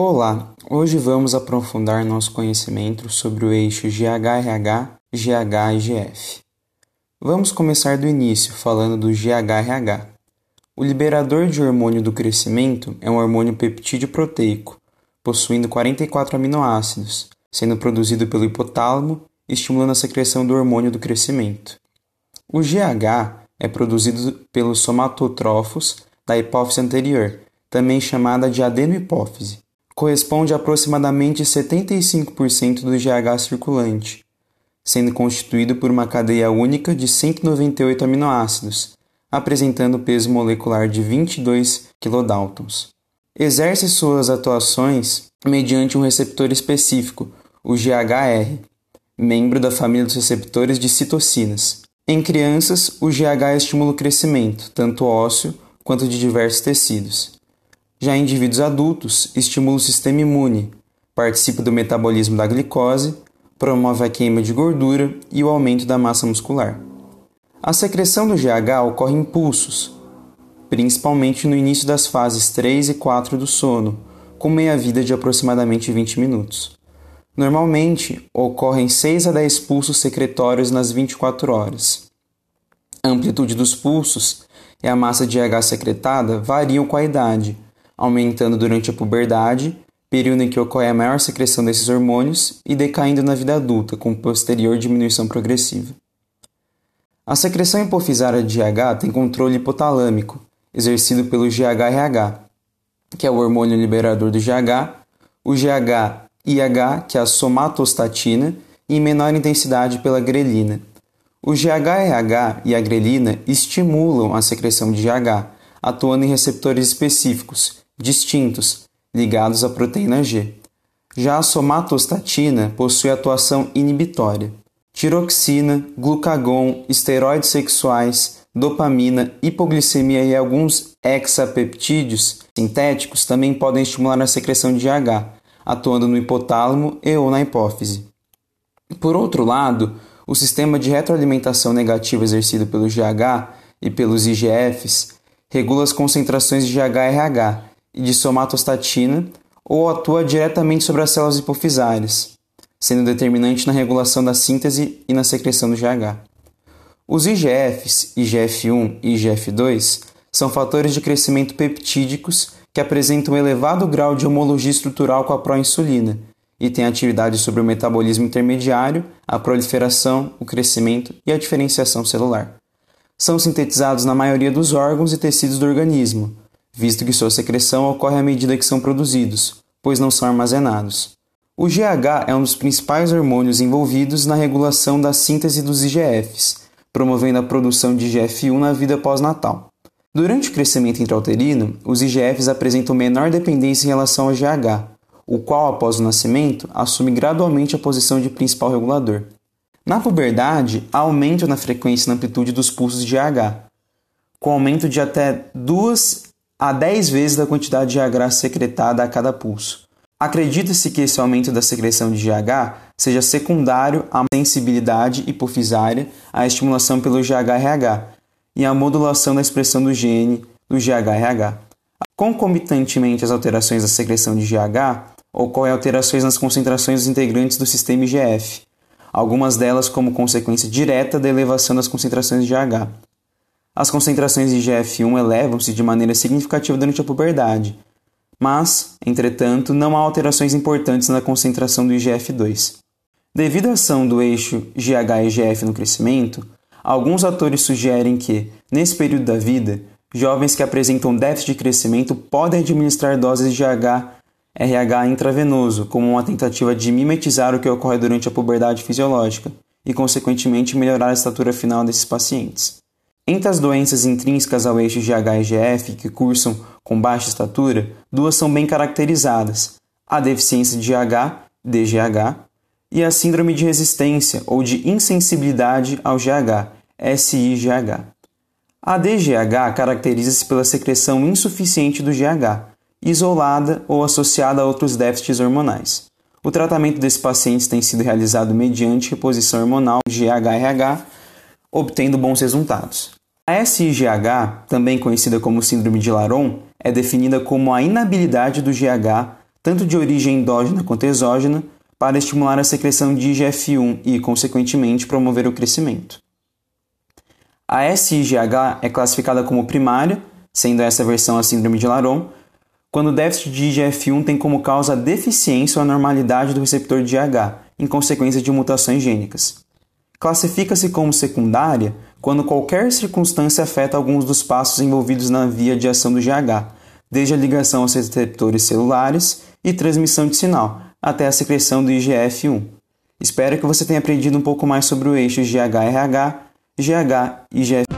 Olá, hoje vamos aprofundar nosso conhecimento sobre o eixo GHRH, GH e GF. Vamos começar do início, falando do GHRH. O liberador de hormônio do crescimento é um hormônio peptídeo proteico, possuindo 44 aminoácidos, sendo produzido pelo hipotálamo, estimulando a secreção do hormônio do crescimento. O GH é produzido pelos somatotrófos da hipófise anterior, também chamada de adenohipófise corresponde a aproximadamente 75% do GH circulante, sendo constituído por uma cadeia única de 198 aminoácidos, apresentando peso molecular de 22 kDaltons. Exerce suas atuações mediante um receptor específico, o GHR, membro da família dos receptores de citocinas. Em crianças, o GH estimula o crescimento, tanto ósseo quanto de diversos tecidos. Já em indivíduos adultos, estimula o sistema imune, participa do metabolismo da glicose, promove a queima de gordura e o aumento da massa muscular. A secreção do GH ocorre em pulsos, principalmente no início das fases 3 e 4 do sono, com meia-vida de aproximadamente 20 minutos. Normalmente, ocorrem 6 a 10 pulsos secretórios nas 24 horas. A amplitude dos pulsos e a massa de GH secretada variam com a idade, aumentando durante a puberdade, período em que ocorre a maior secreção desses hormônios, e decaindo na vida adulta, com posterior diminuição progressiva. A secreção hipofisária de GH tem controle hipotalâmico, exercido pelo GHRH, que é o hormônio liberador do GH, o GH-IH, que é a somatostatina, e em menor intensidade pela grelina. O GHRH e a grelina estimulam a secreção de GH, atuando em receptores específicos, distintos, ligados à proteína G. Já a somatostatina possui atuação inibitória. Tiroxina, glucagon, esteroides sexuais, dopamina, hipoglicemia e alguns hexapeptídeos sintéticos também podem estimular a secreção de GH, atuando no hipotálamo e ou na hipófise. Por outro lado, o sistema de retroalimentação negativa exercido pelo GH e pelos IGFs regula as concentrações de GHRH, de somatostatina ou atua diretamente sobre as células hipofisárias, sendo determinante na regulação da síntese e na secreção do GH. Os IGFs, IGF-1 e IGF-2, são fatores de crescimento peptídicos que apresentam um elevado grau de homologia estrutural com a proinsulina e têm atividade sobre o metabolismo intermediário, a proliferação, o crescimento e a diferenciação celular. São sintetizados na maioria dos órgãos e tecidos do organismo, visto que sua secreção ocorre à medida que são produzidos, pois não são armazenados. O GH é um dos principais hormônios envolvidos na regulação da síntese dos IGFs, promovendo a produção de IGF-1 na vida pós-natal. Durante o crescimento intrauterino, os IGFs apresentam menor dependência em relação ao GH, o qual, após o nascimento, assume gradualmente a posição de principal regulador. Na puberdade, há aumento na frequência e na amplitude dos pulsos de GH, com aumento de até 2 a 10 vezes da quantidade de GH secretada a cada pulso. Acredita-se que esse aumento da secreção de GH seja secundário à sensibilidade hipofisária à estimulação pelo GHRH e à modulação da expressão do gene do GHRH. Concomitantemente às alterações da secreção de GH, ocorrem alterações nas concentrações dos integrantes do sistema IGF, algumas delas como consequência direta da elevação das concentrações de GH. As concentrações de IGF-1 elevam-se de maneira significativa durante a puberdade, mas, entretanto, não há alterações importantes na concentração do IGF-2. Devido à ação do eixo GH-IGF no crescimento, alguns autores sugerem que, nesse período da vida, jovens que apresentam déficit de crescimento podem administrar doses de GH-RH intravenoso como uma tentativa de mimetizar o que ocorre durante a puberdade fisiológica e, consequentemente, melhorar a estatura final desses pacientes. Entre as doenças intrínsecas ao eixo GH-IGF que cursam com baixa estatura, duas são bem caracterizadas: a deficiência de GH, DGH, e a síndrome de resistência ou de insensibilidade ao GH, SIGH. A DGH caracteriza-se pela secreção insuficiente do GH, isolada ou associada a outros déficits hormonais. O tratamento desses pacientes tem sido realizado mediante reposição hormonal GH-RH, obtendo bons resultados. A SIGH, também conhecida como síndrome de Laron, é definida como a inabilidade do GH tanto de origem endógena quanto exógena, para estimular a secreção de IGF-1 e, consequentemente, promover o crescimento. A SIGH é classificada como primária, sendo essa versão a síndrome de Laron, quando o déficit de IGF-1 tem como causa a deficiência ou anormalidade do receptor de IH, em consequência de mutações gênicas. Classifica-se como secundária quando qualquer circunstância afeta alguns dos passos envolvidos na via de ação do GH, desde a ligação aos receptores celulares e transmissão de sinal, até a secreção do IGF-1. Espero que você tenha aprendido um pouco mais sobre o eixo GH-RH, GH e GF.